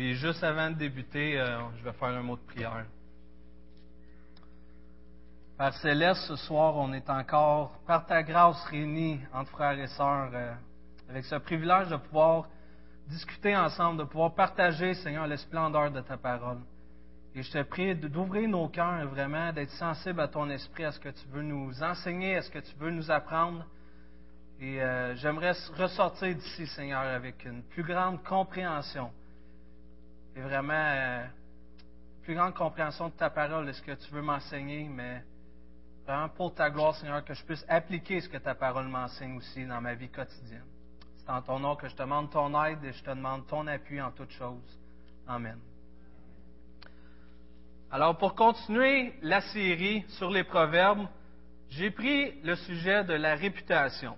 Puis juste avant de débuter, euh, je vais faire un mot de prière. Père Céleste, ce soir, on est encore, par ta grâce, réunis entre frères et sœurs, euh, avec ce privilège de pouvoir discuter ensemble, de pouvoir partager, Seigneur, la splendeur de ta parole. Et je te prie d'ouvrir nos cœurs vraiment, d'être sensible à ton esprit, à ce que tu veux nous enseigner, à ce que tu veux nous apprendre. Et euh, j'aimerais ressortir d'ici, Seigneur, avec une plus grande compréhension. Et vraiment, euh, plus grande compréhension de ta parole, de ce que tu veux m'enseigner, mais vraiment pour ta gloire, Seigneur, que je puisse appliquer ce que ta parole m'enseigne aussi dans ma vie quotidienne. C'est en ton nom que je te demande ton aide et je te demande ton appui en toutes choses. Amen. Alors, pour continuer la série sur les proverbes, j'ai pris le sujet de la réputation.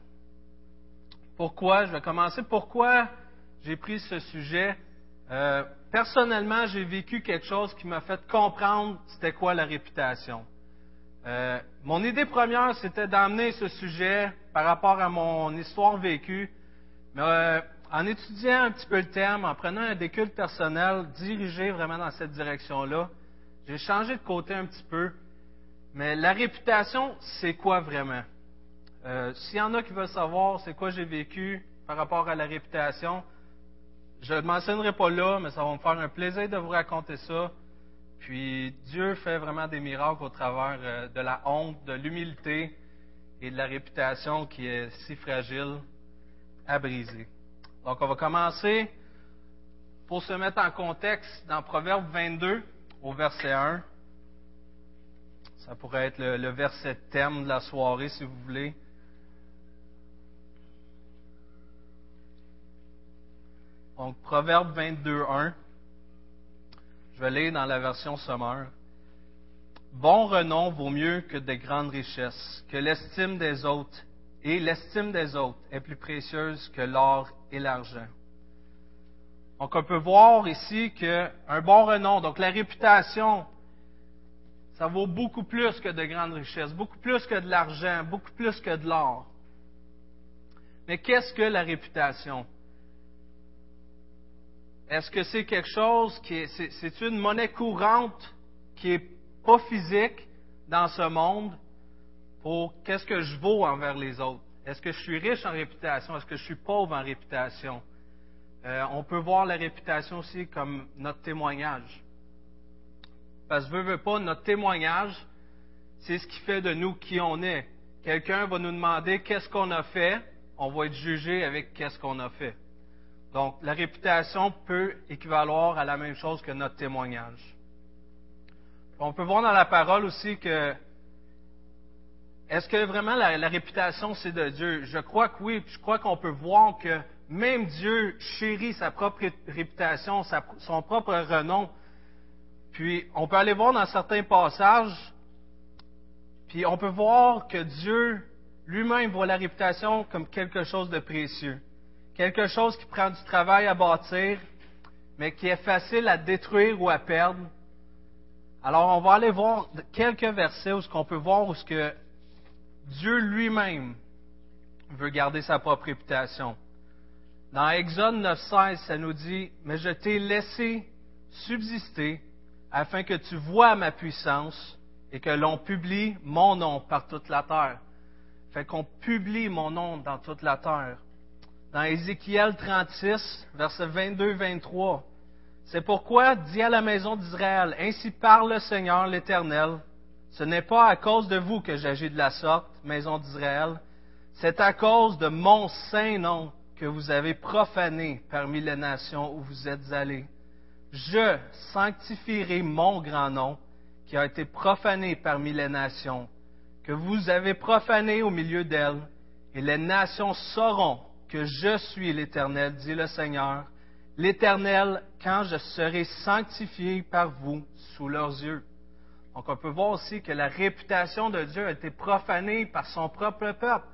Pourquoi? Je vais commencer. Pourquoi j'ai pris ce sujet? Euh, personnellement, j'ai vécu quelque chose qui m'a fait comprendre c'était quoi la réputation. Euh, mon idée première, c'était d'amener ce sujet par rapport à mon histoire vécue, mais euh, en étudiant un petit peu le thème, en prenant un déculte personnel dirigé vraiment dans cette direction-là, j'ai changé de côté un petit peu. Mais la réputation, c'est quoi vraiment? Euh, S'il y en a qui veulent savoir c'est quoi j'ai vécu par rapport à la réputation, je ne le mentionnerai pas là, mais ça va me faire un plaisir de vous raconter ça. Puis Dieu fait vraiment des miracles au travers euh, de la honte, de l'humilité et de la réputation qui est si fragile à briser. Donc on va commencer pour se mettre en contexte dans Proverbe 22 au verset 1. Ça pourrait être le, le verset thème de la soirée si vous voulez. Donc, Proverbe 22, 1. Je vais lire dans la version sommaire. Bon renom vaut mieux que de grandes richesses, que l'estime des autres, et l'estime des autres est plus précieuse que l'or et l'argent. Donc, on peut voir ici qu'un bon renom, donc la réputation, ça vaut beaucoup plus que de grandes richesses, beaucoup plus que de l'argent, beaucoup plus que de l'or. Mais qu'est-ce que la réputation? Est-ce que c'est quelque chose qui est, c'est, une monnaie courante qui est pas physique dans ce monde pour qu'est-ce que je vaux envers les autres? Est-ce que je suis riche en réputation? Est-ce que je suis pauvre en réputation? Euh, on peut voir la réputation aussi comme notre témoignage. Parce que, veux, veux pas, notre témoignage, c'est ce qui fait de nous qui on est. Quelqu'un va nous demander qu'est-ce qu'on a fait, on va être jugé avec qu'est-ce qu'on a fait. Donc, la réputation peut équivaloir à la même chose que notre témoignage. On peut voir dans la parole aussi que est-ce que vraiment la, réputation c'est de Dieu? Je crois que oui, je crois qu'on peut voir que même Dieu chérit sa propre réputation, son propre renom. Puis on peut aller voir dans certains passages, puis on peut voir que Dieu lui-même voit la réputation comme quelque chose de précieux quelque chose qui prend du travail à bâtir, mais qui est facile à détruire ou à perdre. Alors, on va aller voir quelques versets où ce qu'on peut voir où ce que Dieu lui-même veut garder sa propre réputation. Dans Exode 9.16, ça nous dit, Mais je t'ai laissé subsister afin que tu vois ma puissance et que l'on publie mon nom par toute la terre. Fait qu'on publie mon nom dans toute la terre dans Ézéchiel 36, versets 22-23. C'est pourquoi dis à la maison d'Israël, Ainsi parle le Seigneur l'Éternel, ce n'est pas à cause de vous que j'agis de la sorte, maison d'Israël, c'est à cause de mon saint nom que vous avez profané parmi les nations où vous êtes allés. Je sanctifierai mon grand nom qui a été profané parmi les nations, que vous avez profané au milieu d'elles, et les nations sauront que je suis l'Éternel, dit le Seigneur, l'Éternel, quand je serai sanctifié par vous sous leurs yeux. Donc on peut voir aussi que la réputation de Dieu a été profanée par son propre peuple.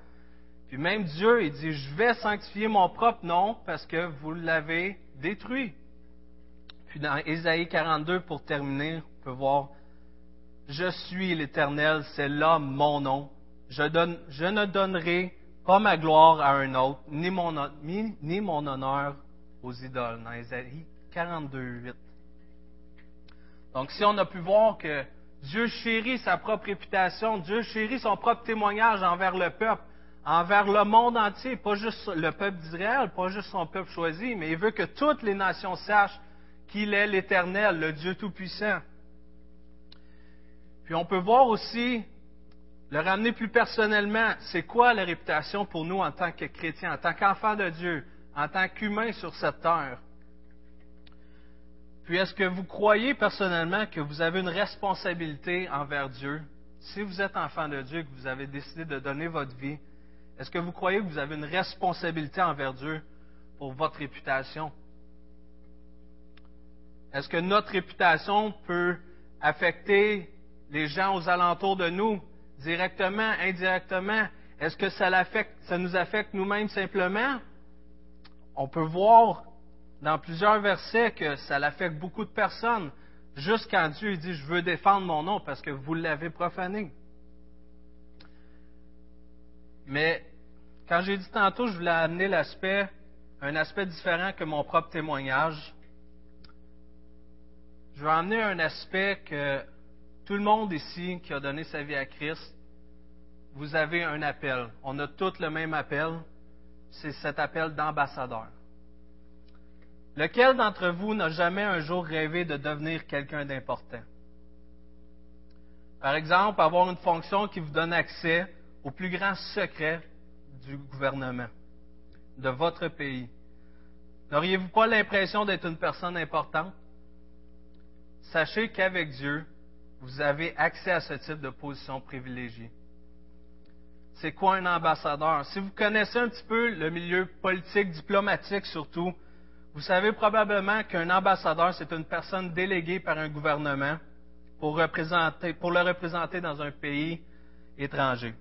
Puis même Dieu, il dit, je vais sanctifier mon propre nom parce que vous l'avez détruit. Puis dans Ésaïe 42, pour terminer, on peut voir, je suis l'Éternel, c'est là mon nom. Je, ne donnerai pas ma gloire à un autre, ni mon, honneur aux idoles. Dans Isaïe 42, 8. Donc, si on a pu voir que Dieu chérit sa propre réputation, Dieu chérit son propre témoignage envers le peuple, envers le monde entier, pas juste le peuple d'Israël, pas juste son peuple choisi, mais il veut que toutes les nations sachent qu'il est l'Éternel, le Dieu Tout-Puissant. Puis on peut voir aussi, le ramener plus personnellement, c'est quoi la réputation pour nous en tant que chrétiens, en tant qu'enfants de Dieu, en tant qu'humains sur cette terre? Puis est-ce que vous croyez personnellement que vous avez une responsabilité envers Dieu? Si vous êtes enfant de Dieu, que vous avez décidé de donner votre vie, est-ce que vous croyez que vous avez une responsabilité envers Dieu pour votre réputation? Est-ce que notre réputation peut affecter les gens aux alentours de nous, directement, indirectement? Est-ce que ça, nous affecte nous-mêmes simplement? On peut voir dans plusieurs versets que ça l'affecte beaucoup de personnes, juste quand Dieu dit Je veux défendre mon nom parce que vous l'avez profané. Mais quand j'ai dit tantôt, je voulais amener l'aspect, un aspect différent que mon propre témoignage. Je vais amener un aspect que tout le monde ici qui a donné sa vie à Christ, vous avez un appel. On a tous le même appel. C'est cet appel d'ambassadeur. Lequel d'entre vous n'a jamais un jour rêvé de devenir quelqu'un d'important? Par exemple, avoir une fonction qui vous donne accès aux plus grands secrets du gouvernement, de votre pays. N'auriez-vous pas l'impression d'être une personne importante? Sachez qu'avec Dieu, vous avez accès à ce type de position privilégiée. C'est quoi un ambassadeur? Si vous connaissez un petit peu le milieu politique, diplomatique surtout, vous savez probablement qu'un ambassadeur, c'est une personne déléguée par un gouvernement pour, le représenter dans un pays étranger.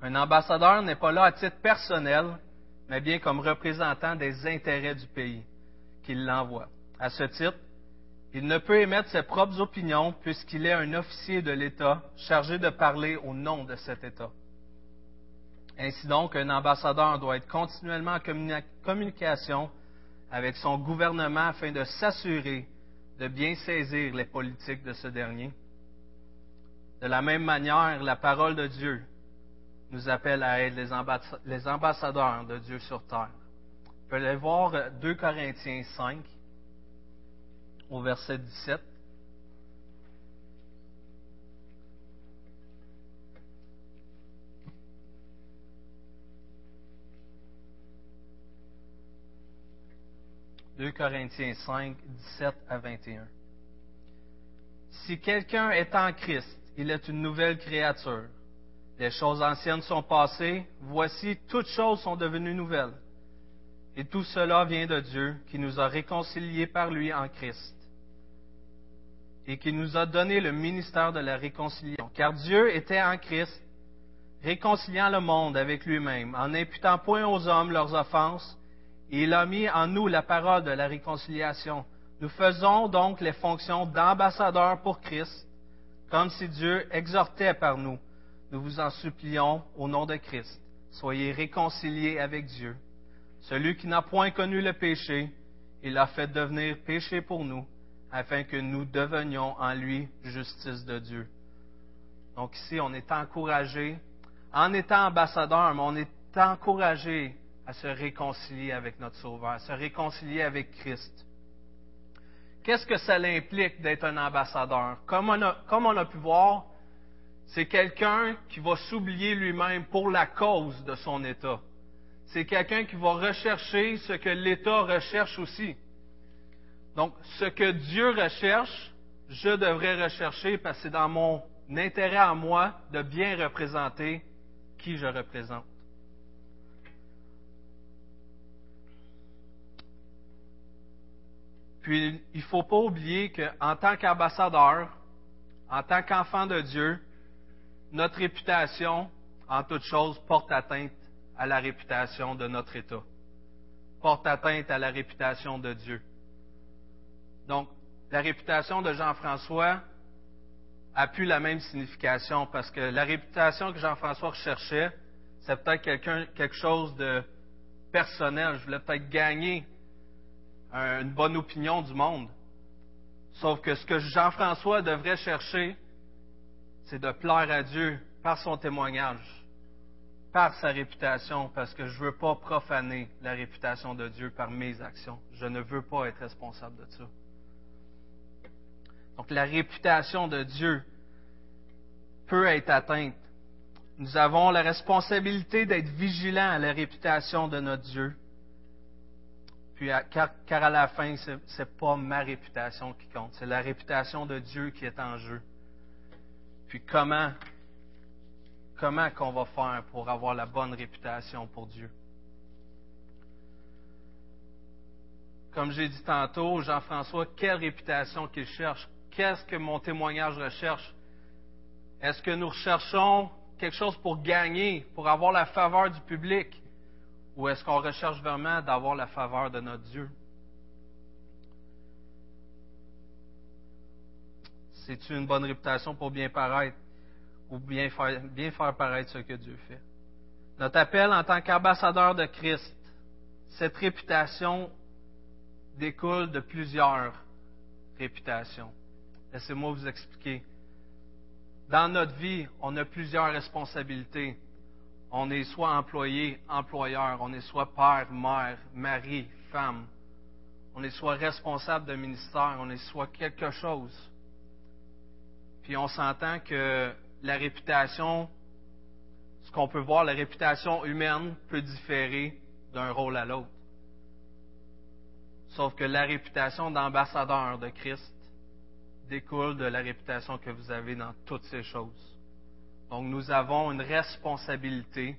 Un ambassadeur n'est pas là à titre personnel, mais bien comme représentant des intérêts du pays qu'il l'envoie. À ce titre, il ne peut émettre ses propres opinions puisqu'il est un officier de l'État chargé de parler au nom de cet État. Ainsi donc, un ambassadeur doit être continuellement en communication avec son gouvernement afin de s'assurer de bien saisir les politiques de ce dernier. De la même manière, la parole de Dieu nous appelle à être les ambassadeurs de Dieu sur terre. Vous pouvez aller voir 2 Corinthiens 5 au verset 17. 2 Corinthiens 5, 17 à 21. Si quelqu'un est en Christ, il est une nouvelle créature. Les choses anciennes sont passées, voici, toutes choses sont devenues nouvelles. Et tout cela vient de Dieu qui nous a réconciliés par lui en Christ et qui nous a donné le ministère de la réconciliation. Car Dieu était en Christ, réconciliant le monde avec lui-même, en n'imputant point aux hommes leurs offenses, et il a mis en nous la parole de la réconciliation. Nous faisons donc les fonctions d'ambassadeurs pour Christ, comme si Dieu exhortait par nous. Nous vous en supplions au nom de Christ. Soyez réconciliés avec Dieu. Celui qui n'a point connu le péché, il l'a fait devenir péché pour nous, afin que nous devenions en lui justice de Dieu. Donc ici, on est encouragé, en étant ambassadeur, mais on est encouragé à se réconcilier avec notre Sauveur, à se réconcilier avec Christ. Qu'est-ce que ça implique d'être un ambassadeur? Comme on a, comme on a pu voir, c'est quelqu'un qui va s'oublier lui-même pour la cause de son État. C'est quelqu'un qui va rechercher ce que l'État recherche aussi. Donc, ce que Dieu recherche, je devrais rechercher parce que c'est dans mon intérêt à moi de bien représenter qui je représente. Puis, il ne faut pas oublier qu'en tant qu'ambassadeur, en tant qu'enfant de Dieu, notre réputation, en toute chose, porte atteinte à la réputation de notre État, porte atteinte à la réputation de Dieu. Donc, la réputation de Jean-François a plus la même signification parce que la réputation que Jean-François recherchait, c'est peut-être quelque chose de personnel. Je voulais peut-être gagner une bonne opinion du monde. Sauf que ce que Jean-François devrait chercher, c'est de plaire à Dieu par son témoignage, par sa réputation, parce que je ne veux pas profaner la réputation de Dieu par mes actions. Je ne veux pas être responsable de ça. Donc la réputation de Dieu peut être atteinte. Nous avons la responsabilité d'être vigilants à la réputation de notre Dieu. Puis, car, car à la fin, ce n'est pas ma réputation qui compte, c'est la réputation de Dieu qui est en jeu. Puis comment, comment qu'on va faire pour avoir la bonne réputation pour Dieu? Comme j'ai dit tantôt, Jean-François, quelle réputation qu'il cherche? Qu'est-ce que mon témoignage recherche? Est-ce que nous recherchons quelque chose pour gagner, pour avoir la faveur du public? Ou est-ce qu'on recherche vraiment d'avoir la faveur de notre Dieu? C'est-tu une bonne réputation pour bien paraître? Bien faire, bien faire paraître ce que Dieu fait? Notre appel en tant qu'ambassadeur de Christ, cette réputation découle de plusieurs réputations. Laissez-moi vous expliquer. Dans notre vie, on a plusieurs responsabilités. On est soit employé, employeur, on est soit père, mère, mari, femme. On est soit responsable d'un ministère, on est soit quelque chose. Puis on s'entend que la réputation, ce qu'on peut voir, la réputation humaine peut différer d'un rôle à l'autre. Sauf que la réputation d'ambassadeur de Christ découle de la réputation que vous avez dans toutes ces choses. Donc nous avons une responsabilité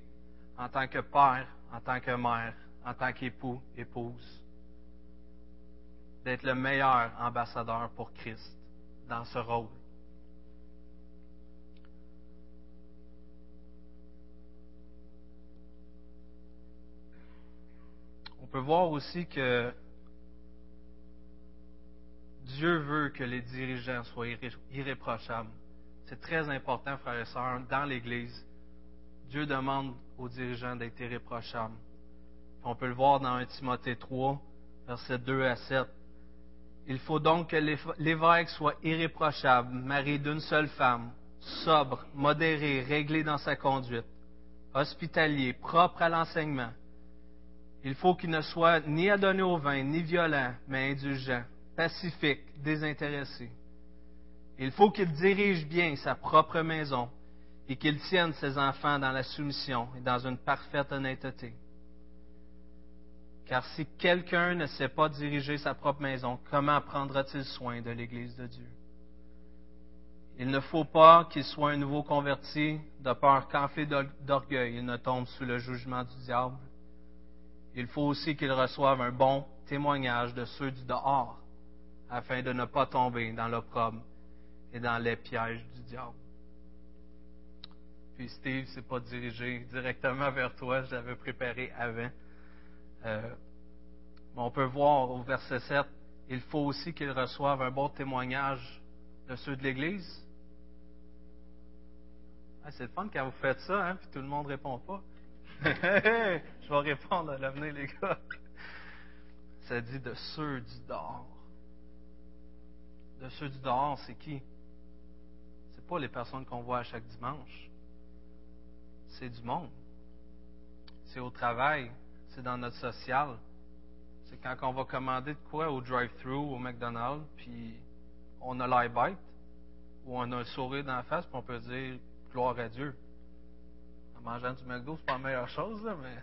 en tant que père, en tant que mère, en tant qu'époux, épouse, d'être le meilleur ambassadeur pour Christ dans ce rôle. Peut voir aussi que Dieu veut que les dirigeants soient irréprochables. C'est très important, frères et sœurs, dans l'Église. Dieu demande aux dirigeants d'être irréprochables. On peut le voir dans 1 Timothée 3, versets 2 à 7. Il faut donc que l'évêque soit irréprochable, marié d'une seule femme, sobre, modéré, réglé dans sa conduite, hospitalier, propre à l'enseignement. Il faut qu'il ne soit ni adonné au vin, ni violent, mais indulgent pacifique, désintéressé. Il faut qu'il dirige bien sa propre maison et qu'il tienne ses enfants dans la soumission et dans une parfaite honnêteté. Car si quelqu'un ne sait pas diriger sa propre maison, comment prendra-t-il soin de l'Église de Dieu? Il ne faut pas qu'il soit un nouveau converti de peur qu'enflé d'orgueil, il ne tombe sous le jugement du diable. Il faut aussi qu'il reçoive un bon témoignage de ceux du dehors, afin de ne pas tomber dans l'opprobre et dans les pièges du diable. Puis Steve s'est pas dirigé directement vers toi, je l'avais préparé avant. Euh, on peut voir au verset 7, il faut aussi qu'il reçoive un bon témoignage de ceux de l'Église. Ah, c'est le fun quand vous faites ça, hein, puis tout le monde répond pas. je vais répondre à l'avenir, les gars. Ça dit de ceux du dehors de ceux du dehors, c'est qui? C'est pas les personnes qu'on voit à chaque dimanche. C'est du monde. C'est au travail. C'est dans notre social. C'est quand on va commander de quoi au drive-thru, au McDonald's, puis on a l'air bête, ou on a un sourire dans la face, puis on peut dire gloire à Dieu. En mangeant du McDo, c'est pas la meilleure chose, là, mais.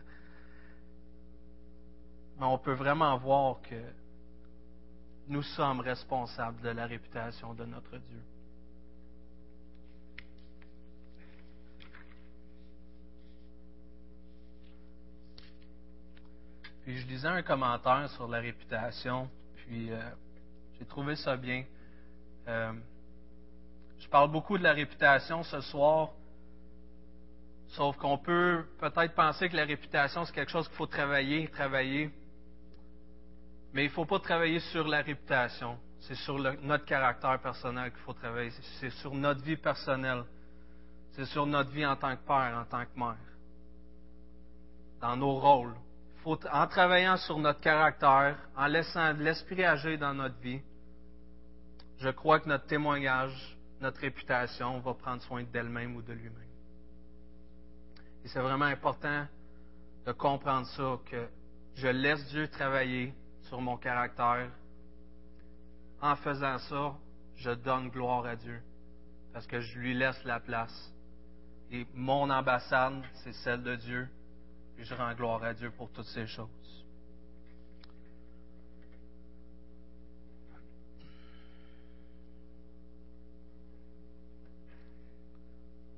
Mais on peut vraiment voir que nous sommes responsables de la réputation de notre Dieu. Puis je lisais un commentaire sur la réputation, puis euh, j'ai trouvé ça bien. Euh, je parle beaucoup de la réputation ce soir, sauf qu'on peut peut-être penser que la réputation, c'est quelque chose qu'il faut travailler, travailler. Mais il ne faut pas travailler sur la réputation. C'est sur notre caractère personnel qu'il faut travailler. C'est sur notre vie personnelle. C'est sur notre vie en tant que père, en tant que mère. Dans nos rôles. Faut, en travaillant sur notre caractère, en laissant l'Esprit agir dans notre vie, je crois que notre témoignage, notre réputation va prendre soin d'elle-même ou de lui-même. Et c'est vraiment important de comprendre ça, que je laisse Dieu travailler sur mon caractère. En faisant ça, je donne gloire à Dieu parce que je lui laisse la place. Et mon ambassade, c'est celle de Dieu. Et je rends gloire à Dieu pour toutes ces choses.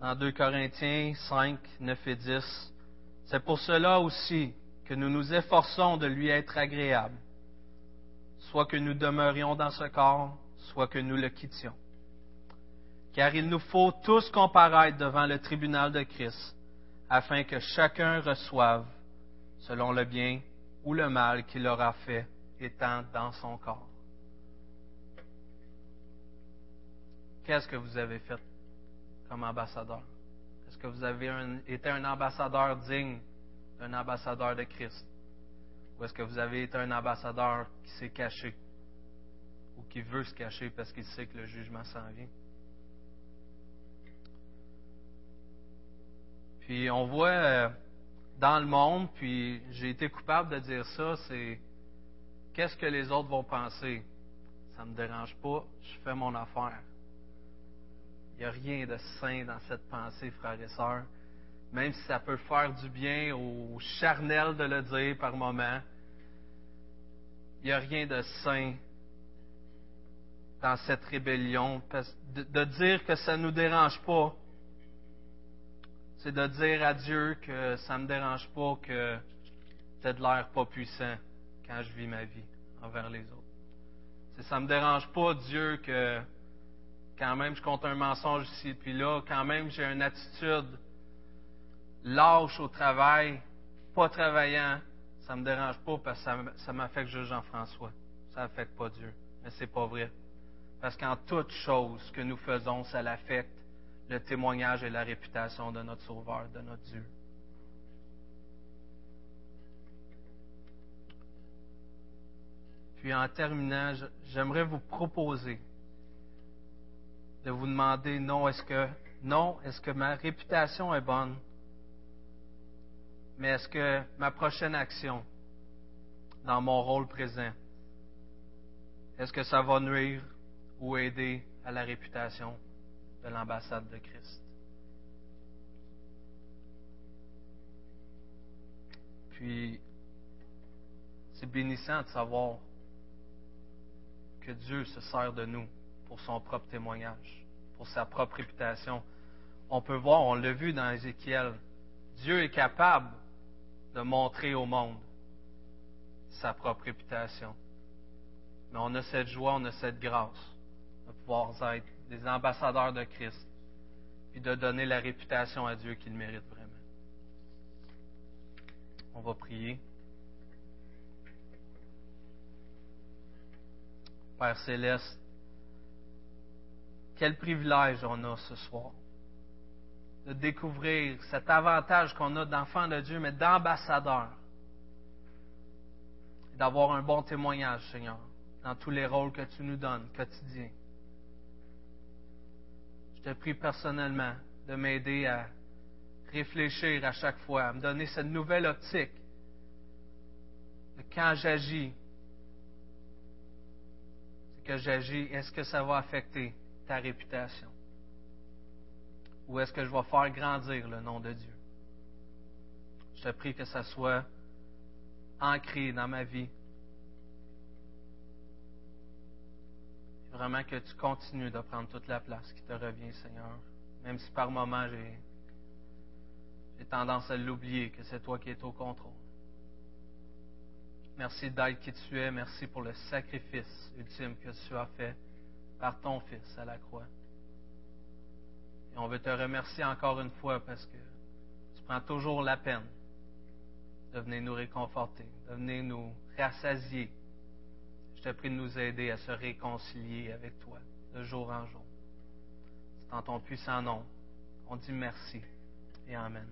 Dans 2 Corinthiens 5, 9 et 10, c'est pour cela aussi que nous nous efforçons de lui être agréable, soit que nous demeurions dans ce corps, soit que nous le quittions. Car il nous faut tous comparaître devant le tribunal de Christ, afin que chacun reçoive selon le bien ou le mal qu'il aura fait étant dans son corps. Qu'est-ce que vous avez fait? Comme ambassadeur? Est-ce que vous avez été un ambassadeur digne d'un ambassadeur de Christ? Ou est-ce que vous avez été un ambassadeur qui s'est caché? Ou qui veut se cacher parce qu'il sait que le jugement s'en vient? Puis on voit euh, dans le monde, puis j'ai été coupable de dire ça, c'est qu'est-ce que les autres vont penser? Ça ne me dérange pas, je fais mon affaire. Il n'y a rien de sain dans cette pensée, frères et sœurs. Même si ça peut faire du bien au charnel de le dire par moment, il n'y a rien de sain dans cette rébellion. De, dire que ça ne nous dérange pas, c'est de dire à Dieu que ça ne me dérange pas que aies de l'air pas puissant quand je vis ma vie envers les autres. Ça ne me dérange pas, Dieu, que quand même je compte un mensonge ici puis là, quand même j'ai une attitude lâche au travail, pas travaillant, ça me dérange pas parce que ça, m'affecte juste Jean-François. Ça n'affecte pas Dieu. Mais c'est pas vrai. Parce qu'en toute chose que nous faisons, ça l'affecte le témoignage et la réputation de notre Sauveur, de notre Dieu. Puis en terminant, j'aimerais vous proposer de vous demander non, est-ce que ma réputation est bonne, mais est-ce que ma prochaine action dans mon rôle présent, est-ce que ça va nuire ou aider à la réputation de l'ambassade de Christ? Puis, c'est bénissant de savoir que Dieu se sert de nous pour son propre témoignage, pour sa propre réputation. On peut voir, on l'a vu dans Ézéchiel, Dieu est capable de montrer au monde sa propre réputation. Mais on a cette joie, on a cette grâce de pouvoir être des ambassadeurs de Christ, puis de donner la réputation à Dieu qu'il mérite vraiment. On va prier. Père céleste, quel privilège on a ce soir de découvrir cet avantage qu'on a d'enfant de Dieu, mais d'ambassadeur. D'avoir un bon témoignage, Seigneur, dans tous les rôles que tu nous donnes quotidiens je te prie personnellement de m'aider à réfléchir à chaque fois, à me donner cette nouvelle optique de quand j'agis, que j'agis, est-ce que ça va affecter ta réputation? Ou est-ce que je vais faire grandir le nom de Dieu? Je te prie que ça soit ancré dans ma vie vraiment que tu continues de prendre toute la place qui te revient, Seigneur. Même si par moments j'ai, j'ai tendance à l'oublier que c'est toi qui es au contrôle. Merci d'être qui tu es. Merci pour le sacrifice ultime que tu as fait par ton Fils à la croix. Et on veut te remercier encore une fois parce que tu prends toujours la peine de venir nous réconforter, de venir nous rassasier je te prie de nous aider à se réconcilier avec toi de jour en jour. C'est en ton puissant nom. On dit merci et Amen.